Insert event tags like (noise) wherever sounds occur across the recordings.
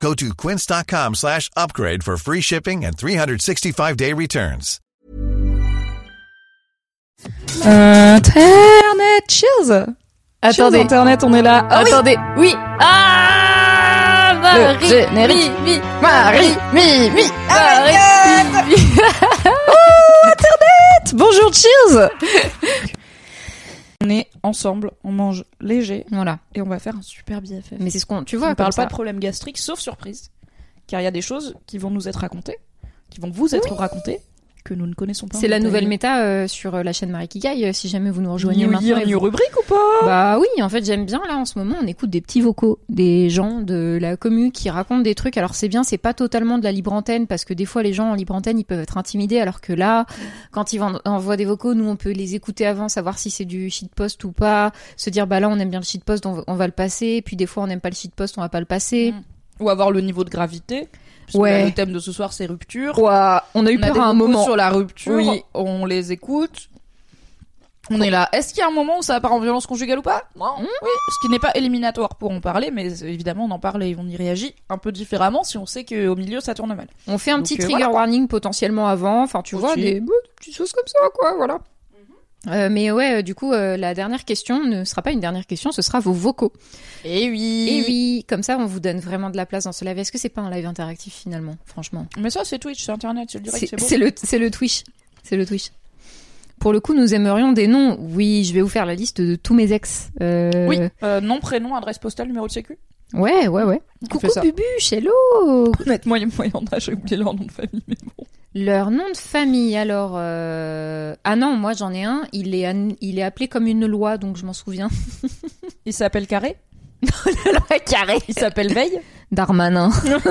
Go to quince.com slash upgrade for free shipping and 365-day returns. Internet, cheers Attendez. Cheers, Internet, on est là. Ah oui. Attendez, oui. Ah Le Marie, générique. mi, mi, Marie, mi, mi, Marie, mi, mi. (laughs) Bonjour, cheers (laughs) On est ensemble, on mange léger Voilà. et on va faire un super BFF. Mais c'est ce qu'on, tu on vois, ne parle ça. pas de problème gastrique, sauf surprise. Car il y a des choses qui vont nous être racontées, qui vont vous être racontées, que nous ne connaissons pas. C'est la nouvelle méta euh, sur euh, la chaîne Marie Kigai, euh, si jamais vous nous rejoignez New maintenant. year, new vous- rubrique ou pas Bah oui, en fait j'aime bien là en ce moment, on écoute des petits vocaux, des gens de la commu qui racontent des trucs. Alors c'est bien, c'est pas totalement de la libre antenne parce que des fois les gens en libre antenne ils peuvent être intimidés alors que là, quand ils en- envoient des vocaux, nous on peut les écouter avant, savoir si c'est du shitpost ou pas, se dire bah là on aime bien le shitpost, on va, on va le passer, puis des fois on n'aime pas le shitpost, on va pas le passer. Ou avoir le niveau de gravité. Puisque Ouais. là, Le thème de ce soir, c'est rupture. Ouah, on a eu On peur à un moment. sur la rupture. Oui. On les écoute. On est là. Est-ce qu'il y a un moment où ça part en violence conjugale ou pas? Non. Oui. Ce qui n'est pas éliminatoire pour en parler, mais évidemment on en parle et on y réagit un peu différemment si on sait qu'au milieu ça tourne mal. On fait un Donc, petit euh, trigger voilà. warning potentiellement avant, enfin tu vois, des, des petites choses comme ça, quoi, voilà. Euh, mais ouais, euh, du coup, euh, la dernière question ne sera pas une dernière question, ce sera vos vocaux. Et oui. Et oui, comme ça, on vous donne vraiment de la place dans ce live. Est-ce que c'est pas un live interactif finalement, franchement? Mais ça c'est Twitch, c'est Internet, c'est le direct, C'est c'est le, c'est le Twitch, c'est le Twitch. Pour le coup, nous aimerions des noms. Oui, je vais vous faire la liste de tous mes ex. Euh, Oui. Euh, nom, prénom, adresse postale, numéro de sécu. Ouais, ouais, ouais. On Coucou. Bubuche, hello. Honnêtement, il y a moyen d'âge, j'ai oublié leur nom de famille, mais bon. Leur nom de famille, alors... euh, Ah non, moi j'en ai un. Il est, an- il est appelé comme une loi, donc je m'en souviens. (laughs) Il s'appelle Carré? (laughs) La carré. Il s'appelle Veille. Darmanin. (laughs) non.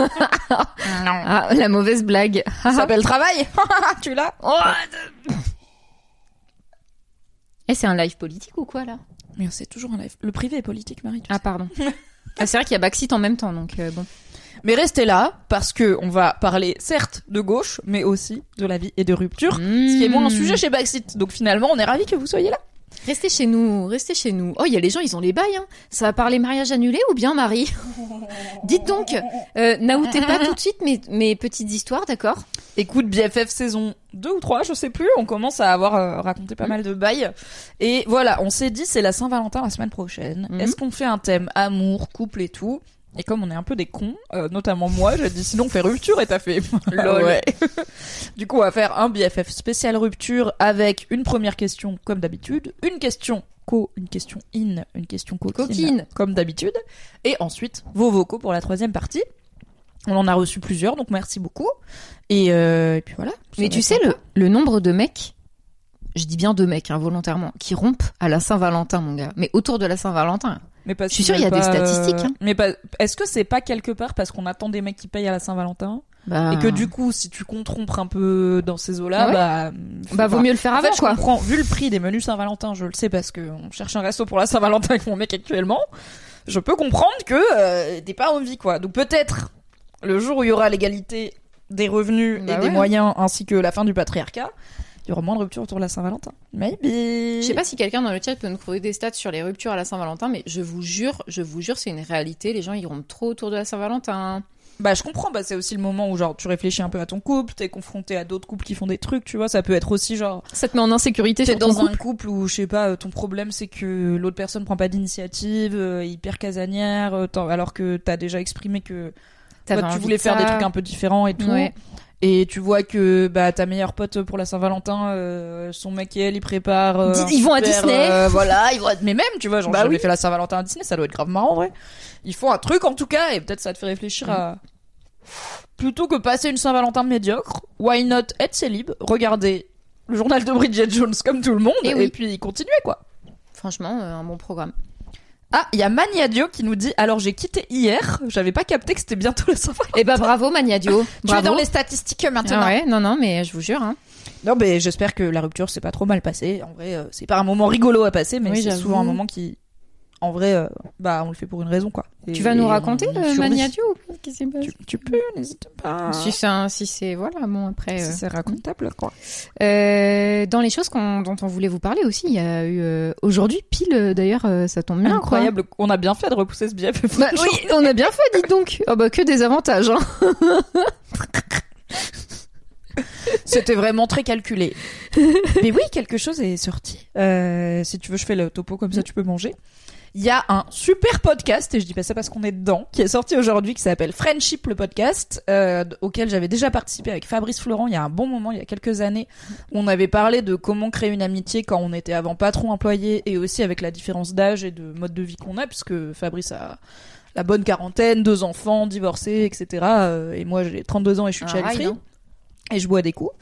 Ah, la mauvaise blague. Il s'appelle Travail. tu l'as? Eh, c'est un live politique ou quoi là? Mais c'est toujours un live. Le privé est politique, Marie. tu Ah, pardon. ah, c'est vrai qu'il y a Backseat en même temps, donc euh, bon. Mais restez là parce que on va parler certes de gauche, mais aussi de la vie et de rupture, ce qui est moins un sujet chez Backseat. Donc finalement, on est ravis que vous soyez là. Restez chez nous, restez chez nous. Oh, il y a les gens, ils ont les bails. Hein. Ça va parler mariage annulé ou bien Marie (laughs) Dites donc, euh, n'aoutez pas tout de suite mes, mes petites histoires, d'accord? Écoute, BFF saison 2 ou 3, je sais plus, on commence à avoir euh, raconté pas mal de bails. Et voilà, on s'est dit c'est la Saint-Valentin la semaine prochaine. Mhm. Est-ce qu'on fait un thème amour, couple et tout? Et comme on est un peu des cons, euh, notamment moi, j'ai dit sinon on fait rupture et t'as fait (laughs) Lol. Ouais. (laughs) du coup, on va faire un BFF spécial rupture avec une première question comme d'habitude, une question co, une question in, une question coquine, Coquine. comme d'habitude, et ensuite vos vocaux pour la troisième partie. On en a reçu plusieurs, donc merci beaucoup. Et, euh, et puis voilà. Mais tu sais, le, le nombre de mecs, je dis bien de mecs, hein, volontairement, qui rompent à la Saint-Valentin, mon gars. Mais autour de la Saint-Valentin. Mais parce Je suis sûre, il y a des statistiques, hein. Mais pas... est-ce que c'est pas quelque part parce qu'on attend des mecs qui payent à la Saint-Valentin Bah, et que du coup, si tu comptes rompre un peu dans ces eaux-là, Ah ouais bah, bah vaut pas. mieux le faire En avant, fait, je quoi. comprends. Vu le prix des menus Saint-Valentin, je le sais parce que on cherche un resto pour la Saint-Valentin avec mon mec actuellement. Je peux comprendre que euh, t'es pas envie, quoi. Donc peut-être le jour où il y aura l'égalité des revenus Bah et des moyens ainsi que la fin du patriarcat, il y aura moins de ruptures autour de la Saint-Valentin. Maybe. Je sais pas si quelqu'un dans le chat peut nous trouver des stats sur les ruptures à la Saint-Valentin, mais je vous jure, je vous jure, c'est une réalité. Les gens, ils rompent trop autour de la Saint-Valentin. Bah je comprends, bah c'est aussi le moment où genre tu réfléchis un peu à ton couple, t'es confronté à d'autres couples qui font des trucs, tu vois, ça peut être aussi genre Ça te met en insécurité t'es dans un couple. où je sais pas, euh, ton problème c'est que l'autre personne prend pas d'initiative, euh, hyper casanière, euh, alors que t'as déjà exprimé que toi, tu voulais faire ça. des trucs un peu différents et tout. Ouais. Et tu vois que bah ta meilleure pote pour la Saint-Valentin, euh, son mec et elle ils préparent. euh, un ils vont à Disney. euh, (laughs) voilà, ils vont. à- Mais même, tu vois, genre Bah j'avais oui. fait la Saint-Valentin à Disney, ça doit être grave marrant, en vrai. Ils font un truc en tout cas et peut-être ça te fait réfléchir à plutôt que passer une Saint-Valentin médiocre. Why not être célib, regarder le journal de Bridget Jones comme tout le monde Et et, oui. puis continuer quoi. Franchement, euh, un bon programme. Ah, il y a Maniadio qui nous dit alors j'ai quitté hier, j'avais pas capté que c'était bientôt la Saint-Valentin. Eh ben bravo Magnadio. (laughs) Tu es dans les statistiques maintenant. Ah ouais, non non, mais je vous jure. Hein. Non, mais j'espère que la rupture s'est pas trop mal passée. En vrai, euh, c'est pas un moment rigolo à passer, mais Oui, c'est souvent un moment qui, en vrai, euh, bah on le fait pour une raison quoi. Et- Tu vas nous raconter on y euh, qui s'est passé tu, tu peux, n'hésite pas. Si c'est un- si c'est voilà bon après. Si euh, c'est racontable quoi. Euh, dans les choses qu'on- dont on voulait vous parler aussi, il y a eu euh, aujourd'hui pile d'ailleurs euh, ça tombe bien. quoi. Incroyable, on a bien fait de repousser ce BF. Bah oui, on a bien fait, dites donc. Oh bah que des avantages. Hein. (laughs) C'était vraiment très calculé. Mais oui, quelque chose est sorti. Euh, si tu veux, je fais le topo comme ça, tu peux manger. Il y a un super podcast, et je dis pas ça parce qu'on est dedans, qui est sorti aujourd'hui, qui s'appelle Friendship le podcast, euh, auquel j'avais déjà participé avec Fabrice Florent il y a un bon moment, il y a quelques années, où on avait parlé de comment créer une amitié quand on était avant patron employé, et aussi avec la différence d'âge et de mode de vie qu'on a, puisque Fabrice a la bonne quarantaine, deux enfants, divorcé, etc. euh, et moi j'ai 32 ans et je suis child free hein. et je bois des coups.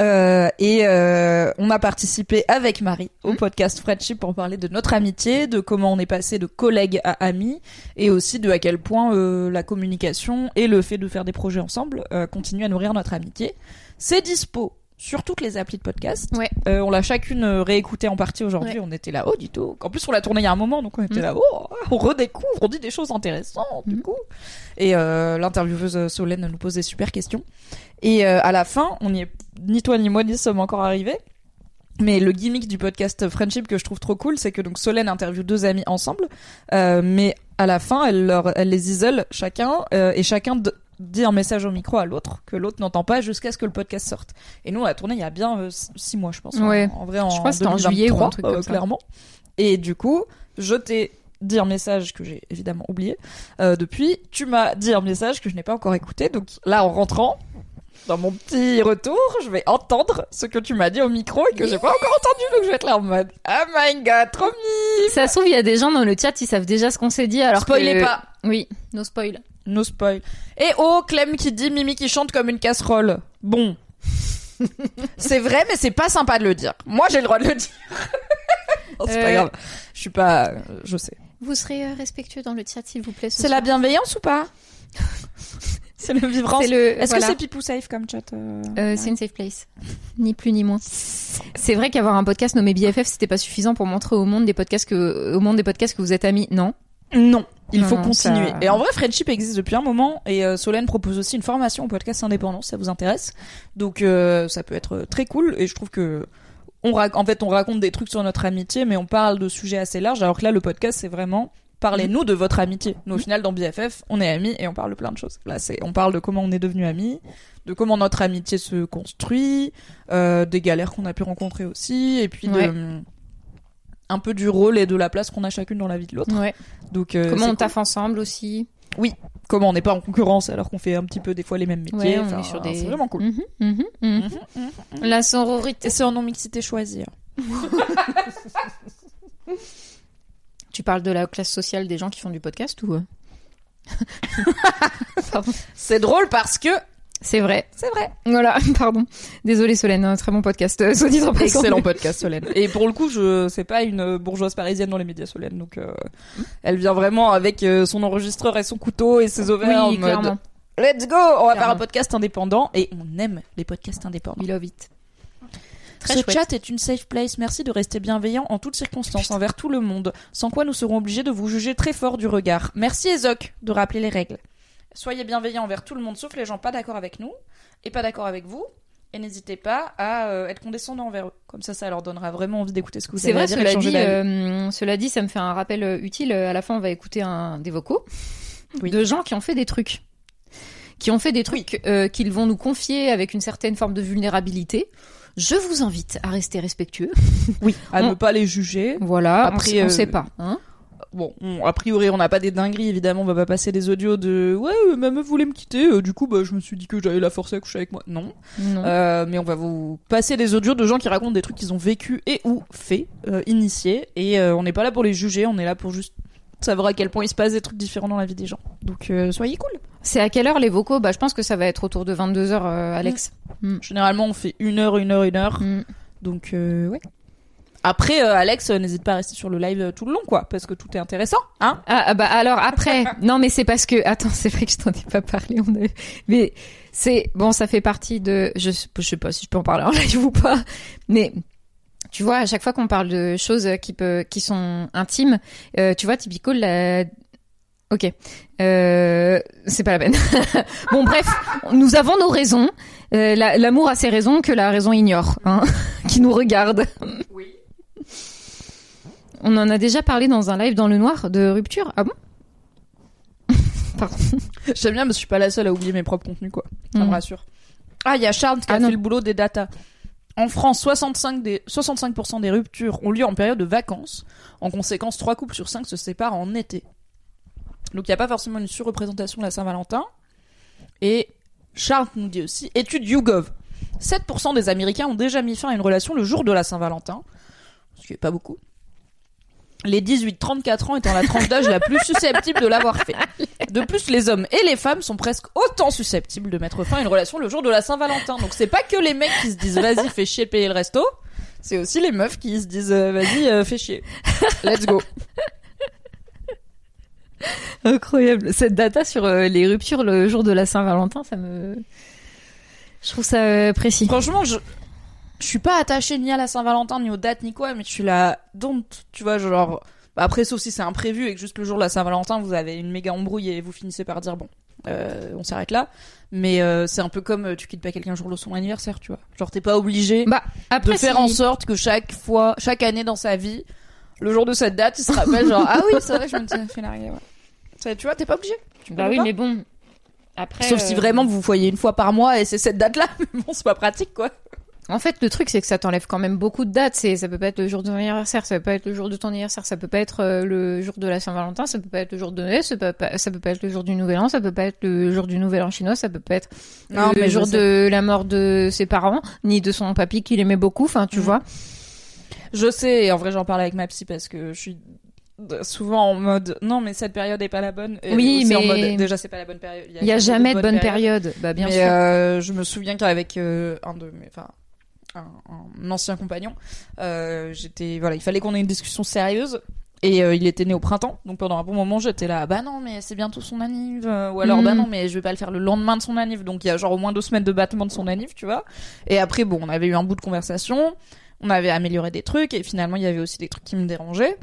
Euh, et euh, on a participé avec Marie au Mhm. podcast Friendship pour parler de notre amitié, de comment on est passé de collègues à amis, et aussi de à quel point euh, la communication et le fait de faire des projets ensemble euh, continuent à nourrir notre amitié. C'est dispo sur toutes les applis de podcast. Ouais. Euh, on l'a chacune euh, réécouté en partie aujourd'hui. Ouais. On était là, oh, du tout. En plus, on l'a tourné il y a un moment, donc on était Mhm. là, oh, on redécouvre, on dit des choses intéressantes, du Mhm. coup. Et euh, l'intervieweuse euh, Solène nous pose des super questions. Et euh, à la fin, on y est, ni toi ni moi n'y sommes encore arrivés. Mais le gimmick du podcast Friendship que je trouve trop cool, c'est que donc Solène interviewe deux amis ensemble, euh, mais à la fin, elle, leur, elle les isole chacun euh, et chacun dit un message au micro à l'autre que l'autre n'entend pas jusqu'à ce que le podcast sorte. Et nous, on a tourné il y a bien euh, six mois, je pense. en- Ouais. En, vrai, en Je crois que c'était en juillet ou un 2023, truc comme ça. clairement. Et du coup, je t'ai dit un message que j'ai évidemment oublié depuis. Tu m'as dit un message que je n'ai pas encore écouté. Donc là, en rentrant, dans mon petit retour, je vais entendre ce que tu m'as dit au micro et que j'ai pas encore entendu. Donc je vais être là en mode Oh my god, trop mignon Ça se trouve il y a des gens dans le chat ils savent déjà ce qu'on s'est dit alors Spoilez que... pas Oui, no spoil. No spoil. Et oh, Clem qui dit Mimi qui chante comme une casserole. Bon. (laughs) c'est vrai, mais c'est pas sympa de le dire. Moi, j'ai le droit de le dire. Non, (laughs) c'est pas Euh, grave. Je suis pas. euh, Je sais. Vous serez euh, respectueux dans le chat s'il vous plaît. ce C'est la bienveillance ou pas? (laughs) (laughs) C'est le vivre le. Est-ce voilà. que c'est Pipou Safe comme chat euh, Euh, c'est une safe place, (laughs) ni plus ni moins. C'est vrai qu'avoir un podcast nommé BFF, c'était pas suffisant pour montrer au monde des podcasts que, au monde des podcasts que vous êtes amis. Non? Non, il Non, faut non, continuer. ça- Et en vrai, Friendship existe depuis un moment et euh, Solène propose aussi une formation au podcast indépendant, si ça vous intéresse. Donc euh, ça peut être très cool et je trouve que on rac- en fait on raconte des trucs sur notre amitié, mais on parle de sujets assez larges. Alors que là, le podcast c'est vraiment parlez-nous de votre amitié. Nous au final dans BFF, on est amis et on parle de plein de choses. Là, c'est on parle de comment on est devenus amis, de comment notre amitié se construit, euh, des galères qu'on a pu rencontrer aussi, et puis Ouais. de un peu du rôle et de la place qu'on a chacune dans la vie de l'autre. Ouais. Donc euh, Comment on taffe ensemble aussi. comment on n'est pas en concurrence alors qu'on fait un petit peu des fois les mêmes métiers. Ouais, on Enfin, est sur des. C'est vraiment cool. Mhm, mhm, mhm. La sororité. C'est en non mixité choisie. hein. (laughs) Tu parles de la classe sociale des gens qui font du podcast ou euh. (laughs) C'est drôle parce que C'est vrai. c'est vrai. Voilà, (laughs) pardon. Désolée Solène, un très bon podcast. Euh, en. Excellent podcast (laughs) Solène. Et pour le coup, je c'est pas une bourgeoise parisienne dans les médias Solène, donc euh, elle vient vraiment avec euh, son enregistreur et son couteau et ses ovaires en Oui, mode clairement. Let's go, on va faire un podcast indépendant et on aime les podcasts indépendants. We love it. Très Ce chouette. chat est une safe place. Merci de rester bienveillant en toutes circonstances envers tout le monde, sans quoi nous serons obligés de vous juger très fort du regard. Merci Ezok de rappeler les règles. Soyez bienveillants envers tout le monde, sauf les gens pas d'accord avec nous et pas d'accord avec vous. Et n'hésitez pas à euh, être condescendant envers eux. Comme ça, ça leur donnera vraiment envie d'écouter ce que vous C'est avez à vrai, dire cela changer dit, d'avis. euh, cela dit, ça me fait un rappel euh, utile. À la fin, on va écouter un des vocaux Oui. de gens qui ont fait des trucs, qui ont fait des trucs euh, qu'ils vont nous confier avec une certaine forme de vulnérabilité. Je vous invite à rester respectueux. (laughs) Oui, à on- ne pas les juger. Voilà, Après, on, on euh, sait pas. Hein Bon, on- a priori, on n'a pas des dingueries, évidemment. On va pas passer des audios de ouais, euh, ma meuf voulait me quitter. euh, du coup, bah, je me suis dit que j'allais la forcer à coucher avec moi. Non. non. Euh, mais on va vous passer des audios de gens qui racontent des trucs qu'ils ont vécu et ou fait, euh, initiés. Et euh, on n'est pas là pour les juger, on est là pour juste savoir à quel point il se passe des trucs différents dans la vie des gens. Donc euh, soyez cool. C'est à quelle heure les vocaux? Bah, je pense que ça va être autour de 22 h Alex. Généralement, on fait une heure, une heure, une heure. Mm. Donc euh, ouais. Après, euh, Alex, euh, n'hésite pas à rester sur le live euh, tout le long, quoi, parce que tout est intéressant, hein. Ah, ah, bah alors après, (laughs) non mais c'est parce que attends, c'est vrai que je t'en ai pas parlé. On a... Mais c'est bon, ça fait partie de. Je, je sais pas si je peux en parler en live (laughs) ou pas, mais tu vois, à chaque fois qu'on parle de choses qui peut, qui sont intimes, euh, tu vois, typiquement la. Ok, euh, c'est pas la peine. (laughs) bon, bref, nous avons nos raisons. Euh, la- L'amour a ses raisons que la raison ignore, hein, (laughs) qui nous regarde. Oui. On en a déjà parlé dans un live dans le noir de rupture. Ah bon (laughs) J'aime bien, mais je suis pas la seule à oublier mes propres contenus, quoi. Ça Mm. me rassure. Ah, il y a Charles qui Ah, a non. fait le boulot des datas. En France, 65 des, 65% des ruptures ont lieu en période de vacances. En conséquence, 3 couples sur 5 se séparent en été. Donc il n'y a pas forcément une surreprésentation de la Saint-Valentin. Et Charles nous dit aussi, étude YouGov. 7% des Américains ont déjà mis fin à une relation le jour de la Saint-Valentin. Ce qui est pas beaucoup. Les 18-34 ans étant la tranche d'âge la plus susceptible de l'avoir fait. De plus, les hommes et les femmes sont presque autant susceptibles de mettre fin à une relation le jour de la Saint-Valentin. Donc c'est pas que les mecs qui se disent vas-y fais chier payer le resto, c'est aussi les meufs qui se disent euh, vas-y euh, fais chier. Let's go. Incroyable. Cette data sur euh, les ruptures le jour de la Saint-Valentin, ça me. Je trouve ça euh, précis. Franchement, je je suis pas attachée ni à la Saint-Valentin ni aux dates ni quoi, mais je suis là don't, tu vois, genre bah, après sauf si c'est imprévu et que juste le jour de la Saint-Valentin vous avez une méga embrouille et vous finissez par dire bon, euh, on s'arrête là. Mais euh, c'est un peu comme euh, tu quittes pas quelqu'un le jour de son anniversaire, tu vois. Genre t'es pas obligé Bah, après, de faire si- en sorte que chaque fois, chaque année dans sa vie, le jour de cette date, il se rappelle (laughs) genre ah oui c'est vrai je me (laughs) suis fait larguer. Ouais. Ça, Tu vois t'es pas obligé. Tu Bah oui, pas. mais bon. Après. Sauf si euh, vraiment vous vous voyez une fois par mois et c'est cette date là, (laughs) mais bon c'est pas pratique quoi. En fait, le truc, c'est que ça t'enlève quand même beaucoup de dates. C'est, ça peut pas être le jour de ton anniversaire, ça peut pas être le jour de ton anniversaire, ça peut pas être euh, le jour de la Saint-Valentin, ça peut pas être le jour de Noël, ça peut pas, ça peut pas être le jour du Nouvel An, ça peut pas être le jour du Nouvel An chinois, ça peut pas être Non, le mais jour de la mort de ses parents, ni de son papy qu'il aimait beaucoup. Enfin, tu Mhm. vois. Je sais, et en vrai j'en parle avec ma psy parce que je suis souvent en mode non mais cette période est pas la bonne. Et Oui, aussi en mais- mode, déjà c'est pas la bonne période. Il y a jamais de bonne période. Bah bien mais sûr. euh, je me souviens qu'avec euh, un de mes, enfin un, un ancien compagnon, euh, j'étais voilà il fallait qu'on ait une discussion sérieuse. Et euh, il était né au printemps, donc pendant un bon moment j'étais là, bah non mais c'est bientôt son anniv, ou alors bah non mais je vais pas le faire le lendemain de son anniv, donc il y a genre au moins deux semaines de battement de son anniv, tu vois. Et après bon, on avait eu un bout de conversation, on avait amélioré des trucs, et finalement il y avait aussi des trucs qui me dérangeaient.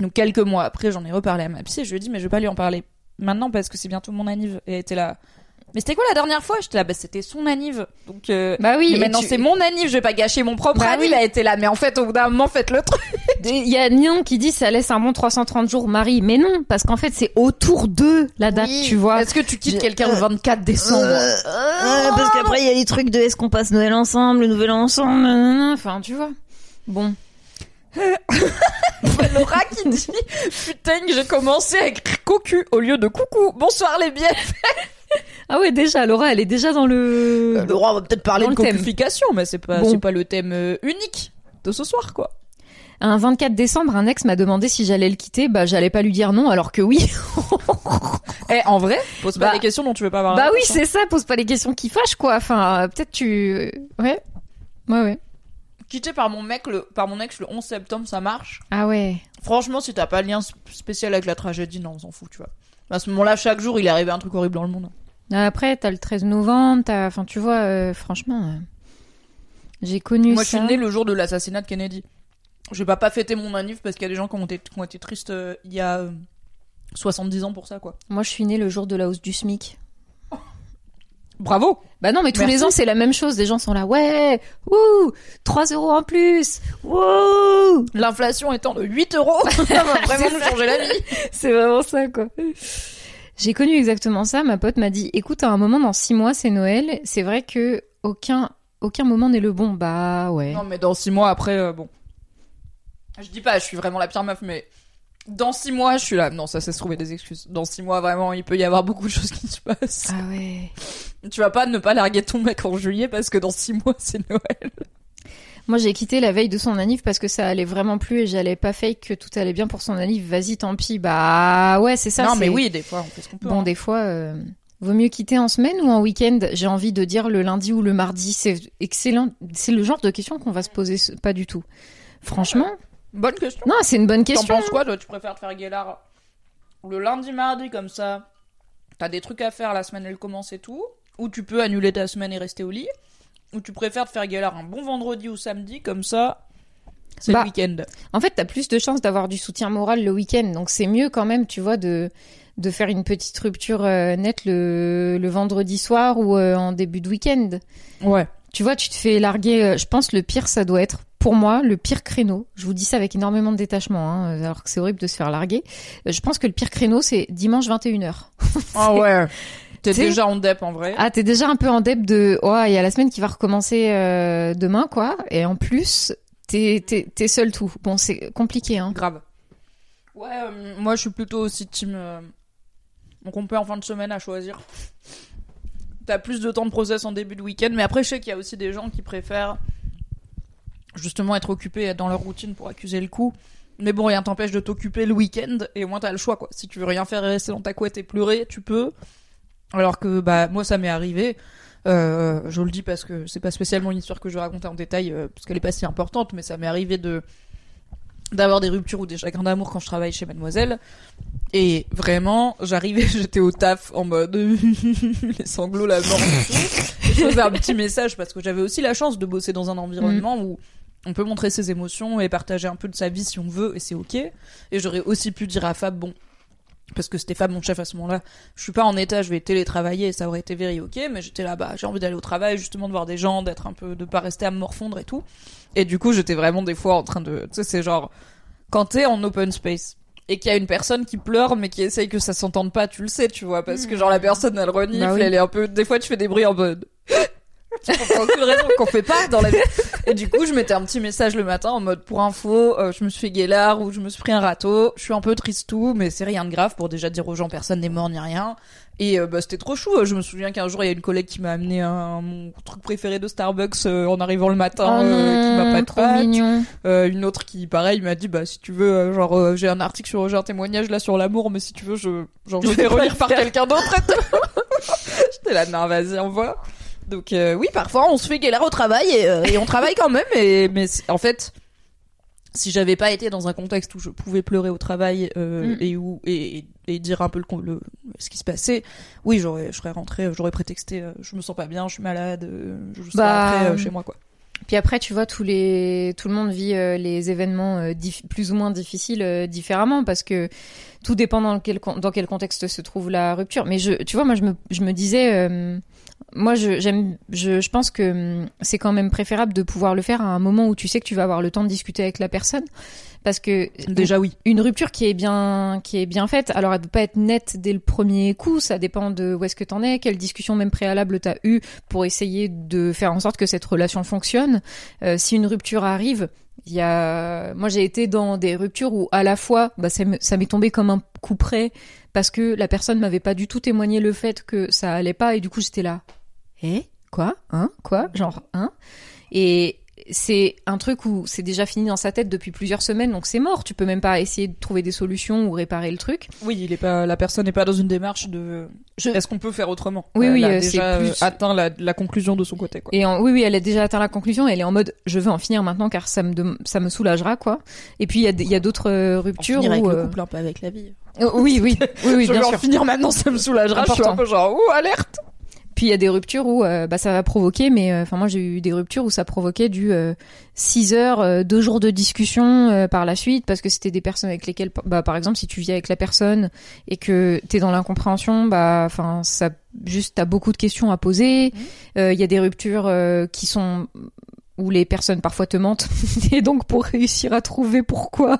Donc quelques mois après, j'en ai reparlé à ma psy et je lui ai dit mais je vais pas lui en parler maintenant parce que c'est bientôt mon anniv. Et elle était là. Mais c'était quoi la dernière fois? J'étais là, bah c'était son anniv. Donc euh, Bah oui. mais maintenant tu- c'est mon anniv, je vais pas gâcher mon propre Bah anniv. oui. Elle était là, mais en fait au bout d'un moment faites le truc. Il y a Nyon qui dit ça laisse un bon 330 jours Marie, mais non, parce qu'en fait c'est autour de la date, tu vois. Est-ce que tu quittes quelqu'un le 24 décembre? Euh, ouais, parce qu'après il y a les trucs de est-ce qu'on passe Noël ensemble, le Nouvel An ensemble, enfin tu vois. Bon. (laughs) Laura qui dit putain que j'ai commencé à écrire cocu au lieu de coucou. Bonsoir les biens. Ah ouais déjà, Laura elle est déjà dans le. Laura on va peut-être parler Dans de cocufication, mais c'est pas Bon. c'est pas le thème euh, unique de ce soir quoi. Un 24 décembre, un ex m'a demandé si j'allais le quitter, bah j'allais pas lui dire non, alors que oui. (laughs) Eh en vrai, pose pas Bah- des questions dont tu veux pas avoir. bah oui, c'est ça, pose pas les questions qui fâchent quoi. Enfin, euh, peut-être tu. Ouais. Ouais ouais. Quitté par mon mec le par mon ex le 11 septembre, ça marche. Ah ouais. Franchement, si t'as pas de lien sp- spécial avec la tragédie, non, on s'en fout, tu vois. À ce moment-là, chaque jour, il est arrivé un truc horrible dans le monde. Après t'as le 13 novembre, t'as. Enfin tu vois, euh, franchement, euh, j'ai connu Moi, je ça. suis née le jour de l'assassinat de Kennedy. Je vais pas pas fêter mon anniv parce qu'il y a des gens qui ont été, qui ont été tristes euh, il y a euh, 70 ans pour ça, quoi. Moi je suis née le jour de la hausse du SMIC. Bravo Bah non, mais tous Merci. les ans, c'est la même chose. Les gens sont là, ouais, ouh, 3 euros en plus, wouh. L'inflation étant de 8 euros, (laughs) ça va (laughs) vraiment nous changer la vie. C'est vraiment ça, quoi. J'ai connu exactement ça. Ma pote m'a dit, écoute, à un moment, dans 6 mois, c'est Noël. C'est vrai que aucun, aucun moment n'est le bon. Bah ouais. Non, mais dans 6 mois après, euh, bon. Je dis pas, je suis vraiment la pire meuf, mais dans 6 mois, je suis là. Non, ça, c'est se trouver des excuses. Dans 6 mois, vraiment, il peut y avoir beaucoup de choses qui se passent. Ah ouais. Tu vas pas ne pas larguer ton mec en juillet parce que dans 6 mois, c'est Noël. Moi, j'ai quitté la veille de son anniv parce que ça allait vraiment plus et j'allais pas fake que tout allait bien pour son anniv. Vas-y, tant pis. Bah ouais, c'est ça. non, mais oui, des fois, on fait ce qu'on peut. Bon, hein. des fois, euh, vaut mieux quitter en semaine ou en week-end? J'ai envie de dire le lundi ou le mardi. C'est excellent. C'est le genre de question qu'on va se poser, pas du tout. Franchement, Bonne question. non, c'est une bonne T'en question. penses quoi, toi Tu préfères te faire guélard le lundi, mardi, comme ça T'as des trucs à faire, la semaine elle commence et tout Ou tu peux annuler ta semaine et rester au lit Ou tu préfères te faire guélard un bon vendredi ou samedi, comme ça c'est Bah, le week-end En fait, t'as plus de chances d'avoir du soutien moral le week-end, donc c'est mieux quand même, tu vois, de de faire une petite rupture euh, nette le, le vendredi soir ou euh, en début de week-end. Ouais. Tu vois, tu te fais larguer. euh, je pense le pire, ça doit être pour moi le pire créneau. Je vous dis ça avec énormément de détachement, hein, alors que c'est horrible de se faire larguer. Euh, Je pense que le pire créneau, c'est dimanche 21h. Ah (laughs) ouais. T'es déjà en dep en vrai. Ah, t'es déjà un peu en dep de. Ouais, il y a la semaine qui va recommencer euh, demain, quoi. Et en plus, t'es t'es t'es seul tout. Bon, c'est compliqué, hein. Grave. Ouais, euh, moi je suis plutôt aussi team. euh, Donc on peut en fin de semaine à choisir. T'as plus de temps de process en début de week-end, mais après je sais qu'il y a aussi des gens qui préfèrent justement être occupés être dans leur routine pour accuser le coup. Mais bon, rien t'empêche de t'occuper le week-end et au moins t'as le choix quoi. Si tu veux rien faire et rester dans ta couette et pleurer, tu peux. Alors que bah moi ça m'est arrivé. Euh, je le dis parce que c'est pas spécialement une histoire que je vais raconter en détail euh, parce est pas si importante, mais ça m'est arrivé de d'avoir des ruptures ou des chagrins d'amour quand je travaille chez Mademoiselle. Et vraiment, j'arrivais, (laughs) j'étais au taf en mode (laughs) les sanglots, la mort. je faisais un petit message parce que j'avais aussi la chance de bosser dans un environnement où on peut montrer ses émotions et partager un peu de sa vie si on veut et c'est ok. Et j'aurais aussi pu dire à Fab, bon, parce que c'était Fab mon chef à ce moment-là, je suis pas en état, je vais télétravailler ça aurait été very ok, mais j'étais là, bah j'ai envie d'aller au travail, justement de voir des gens, d'être un peu, de pas rester à me morfondre et tout. Et du coup, j'étais vraiment des fois en train de, tu sais, c'est genre, quand t'es en open space et qu'il y a une personne qui pleure mais qui essaye que ça s'entende pas, tu le sais, tu vois, parce que genre la personne elle renifle, Bah oui. elle est un peu, des fois tu fais des bruits en mode. Pour aucune raison qu'on fait pas dans la vie. Et du coup, je mettais un petit message le matin en mode pour info, euh, je me suis fait guélard ou je me suis pris un râteau, je suis un peu triste tout, mais c'est rien de grave pour déjà dire aux gens personne n'est mort ni rien. Et euh, bah c'était trop chou. Je me souviens qu'un jour il y a une collègue qui m'a amené un mon truc préféré de Starbucks euh, en arrivant le matin, Oh euh, qui m'a pas trop mignon. euh, une autre qui, pareil, m'a dit, bah, si tu veux, euh, genre, euh, j'ai un article sur, j'ai un témoignage là sur l'amour, mais si tu veux, je, genre, je vais relire par quelqu'un d'autre. (laughs) J'étais là, non, vas-y, envoie. Donc, euh, oui, parfois, on se fait galère au travail et, euh, et on travaille quand même, et, mais en fait, si j'avais pas été dans un contexte où je pouvais pleurer au travail euh, Mm. et où et, et dire un peu le, le ce qui se passait, oui, j'aurais je serais rentrée, j'aurais prétexté, euh, je me sens pas bien, je suis malade, euh, je serais Bah, rentrée chez moi quoi. Puis après, tu vois, tout le monde vit euh, les événements euh, plus ou moins difficiles euh, différemment parce que tout dépend dans quel, contexte se trouve la rupture. Mais tu vois, moi, je me, disais, moi, je pense que hum, c'est quand même préférable de pouvoir le faire à un moment où tu sais que tu vas avoir le temps de discuter avec la personne. Parce que Déjà oui. une rupture qui est bien qui est bien faite. Alors elle peut pas être nette dès le premier coup. Ça dépend de où est-ce que t'en es quelle discussion même préalable t'as eu pour essayer de faire en sorte que cette relation fonctionne. Euh, si une rupture arrive il y a moi j'ai été dans des ruptures où à la fois bah ça m'est tombé comme un coup près parce que la personne m'avait pas du tout témoigné le fait que ça allait pas et du coup j'étais là. Eh? Quoi? Hein? Quoi? Genre hein? Et c'est un truc où c'est déjà fini dans sa tête depuis plusieurs semaines, donc c'est mort. Tu peux même pas essayer de trouver des solutions ou réparer le truc. Oui, il est pas, la personne n'est pas dans une démarche de. Je- Est-ce qu'on peut faire autrement? Oui, Elle oui, a euh, déjà c'est plus- atteint la, la conclusion de son côté, quoi. Et en- oui, oui, elle a déjà atteint la conclusion. Elle est en mode, je veux en finir maintenant car ça me ça me soulagera, quoi. Et puis il y a, des- il y a d'autres euh, ruptures finir avec où, le euh, couple, un peu avec la vie. oh, oui, oui, (laughs) oui, oui, je bien veux sûr. en finir maintenant, ça me soulagera. Je suis un Important. peu genre, ouh, alerte. Puis il y a des ruptures où euh, bah, ça va provoquer, mais euh, enfin moi j'ai eu des ruptures où ça provoquait du 6 heures, euh, deux jours de discussion euh, par la suite, parce que c'était des personnes avec lesquelles, bah, par exemple, si tu vis avec la personne et que t'es dans l'incompréhension, bah, enfin ça, juste t'as beaucoup de questions à poser. Euh, Il y a des ruptures euh, qui sont où les personnes parfois te mentent, (laughs) et donc pour réussir à trouver pourquoi,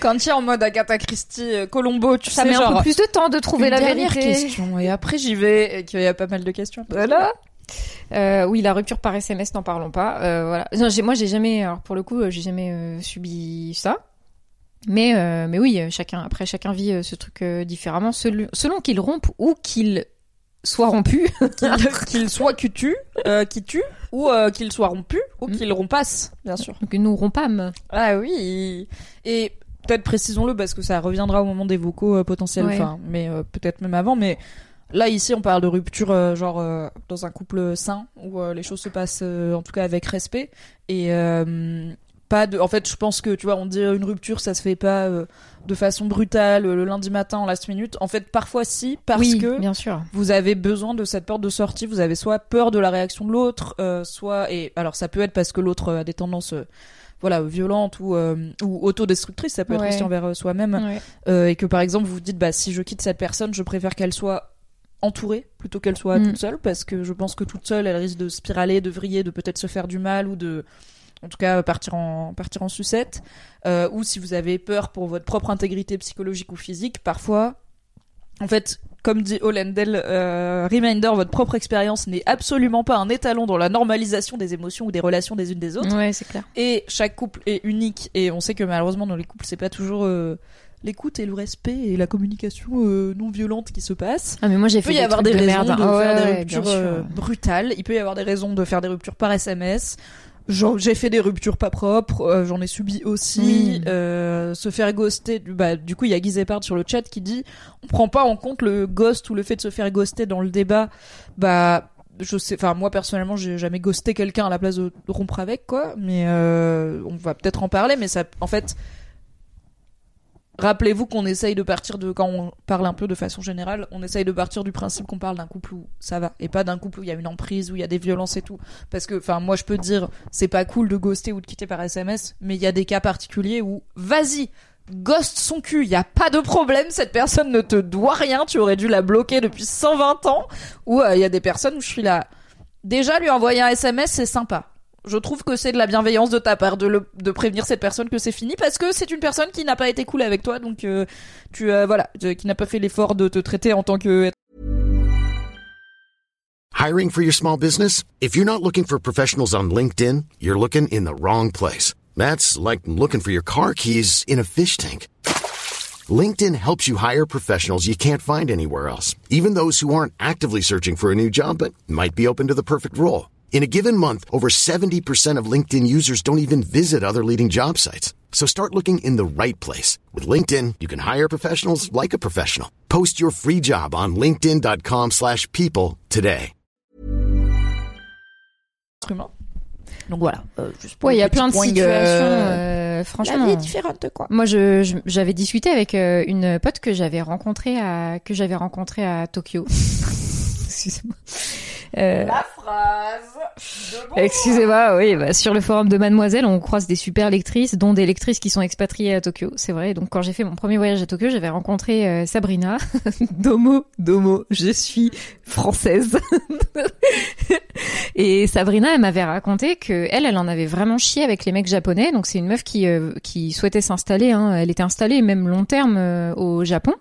Quand tu es en mode Agatha Christie, euh, Colombo, tu ça sais, met un peu plus de temps de trouver une la dernière vérité. question. Et après, j'y vais, et qu'il y a pas mal de questions. Voilà. Euh, oui, la rupture par SMS, n'en parlons pas. Euh, voilà. Non, j'ai- moi, j'ai jamais, alors pour le coup, euh, j'ai jamais euh, subi ça. Mais, euh, mais oui, chacun, après, chacun vit ce truc différemment, selon, selon qu'il rompe ou qu'il soit rompu. (laughs) (laughs) Qu'il- soit qui tue, euh, qui tue, ou euh, qu'il soit rompu, ou Mm. qu'il rompasse, bien sûr. Donc nous rompâmes. Ah oui. Et peut-être précisons-le parce que ça reviendra au moment des vocaux euh, potentiels, Ouais. enfin, mais euh, peut-être même avant. Mais là ici, on parle de rupture, euh, genre euh, dans un couple sain où euh, les choses se passent, euh, en tout cas avec respect et euh, pas de. En fait, je pense que tu vois, on dit une rupture, ça se fait pas euh, de façon brutale euh, le lundi matin en last minute. En fait, parfois si, parce oui, que bien sûr. vous avez besoin de cette porte de sortie. Vous avez soit peur de la réaction de l'autre, euh, soit et alors ça peut être parce que l'autre a des tendances. euh, voilà, violentes ou, ou autodestructrices, ça peut être aussi envers soi-même. Ouais. Et que par exemple, vous vous dites, bah, si je quitte cette personne, je préfère qu'elle soit entourée plutôt qu'elle soit Mm. toute seule, parce que je pense que toute seule, elle risque de spiraler, de vriller, de peut-être se faire du mal ou de, en tout cas, partir en, partir en sucette. Euh, ou si vous avez peur pour votre propre intégrité psychologique ou physique, parfois, en fait, comme dit Hollandel, euh, reminder, votre propre expérience n'est absolument pas un étalon dans la normalisation des émotions ou des relations des unes des autres. Ouais, c'est clair. Et chaque couple est unique et on sait que malheureusement dans les couples c'est pas toujours euh, l'écoute et le respect et la communication euh, non violente qui se passe. Ah mais moi j'ai Il fait peut y des avoir des de raisons merde. de faire ouais, des ruptures euh, brutales. Il peut y avoir des raisons de faire des ruptures par SMS. Genre, J'ai fait des ruptures pas propres, euh, j'en ai subi aussi. Euh, se faire ghoster, du- bah, du coup il y a Guy Zepard sur le chat qui dit on prend pas en compte le ghost ou le fait de se faire ghoster dans le débat. Bah je sais, enfin moi personnellement j'ai jamais ghosté quelqu'un à la place de rompre avec quoi, mais euh, on va peut-être en parler, mais ça, en fait, rappelez-vous qu'on essaye de partir de quand on parle un peu de façon générale, on essaye de partir du principe qu'on parle d'un couple où ça va et pas d'un couple où il y a une emprise, où il y a des violences et tout, parce que enfin moi je peux dire c'est pas cool de ghoster ou de quitter par SMS, mais il y a des cas particuliers où vas-y ghost son cul, il y a pas de problème, cette personne ne te doit rien, tu aurais dû la bloquer depuis 120 ans, ou euh, il y a des personnes où je suis là Déjà, lui envoyer un SMS, c'est sympa. Je trouve que c'est de la bienveillance de ta part de, le, de prévenir cette personne que c'est fini parce que c'est une personne qui n'a pas été cool avec toi, donc euh, tu euh, voilà, qui n'a pas fait l'effort de te traiter en tant que Hiring for your small business? If you're not looking for professionals on LinkedIn, you're looking in the wrong place. That's like looking for your car keys in a fish tank. LinkedIn helps you hire professionals you can't find anywhere else, even those who aren't actively searching for a new job but might be open to the perfect role. In a given month, over 70% of LinkedIn users don't even visit other leading job sites. So start looking in the right place. With LinkedIn, you can hire professionals like a professional. Post your free job on linkedin.com/people slash people today. Donc voilà. euh, Ouais, il y a plein de situations. euh, euh, franchement. La vie est différente, quoi. Moi, je, j'avais discuté avec euh, une pote que j'avais rencontrée à que j'avais rencontrée à Tokyo. (laughs) Excusez-moi. Euh, phrase. De Excusez-moi, oui, bah, sur le forum de Mademoiselle, on croise des super lectrices, dont des lectrices qui sont expatriées à Tokyo, c'est vrai. Donc quand j'ai fait mon premier voyage à Tokyo, j'avais rencontré euh, Sabrina. (laughs) Domo, Domo, je suis française. (laughs) Et Sabrina, elle m'avait raconté que elle, elle en avait vraiment chié avec les mecs japonais. Donc c'est une meuf qui euh, qui souhaitait s'installer. Hein. Elle était installée même long terme euh, au Japon.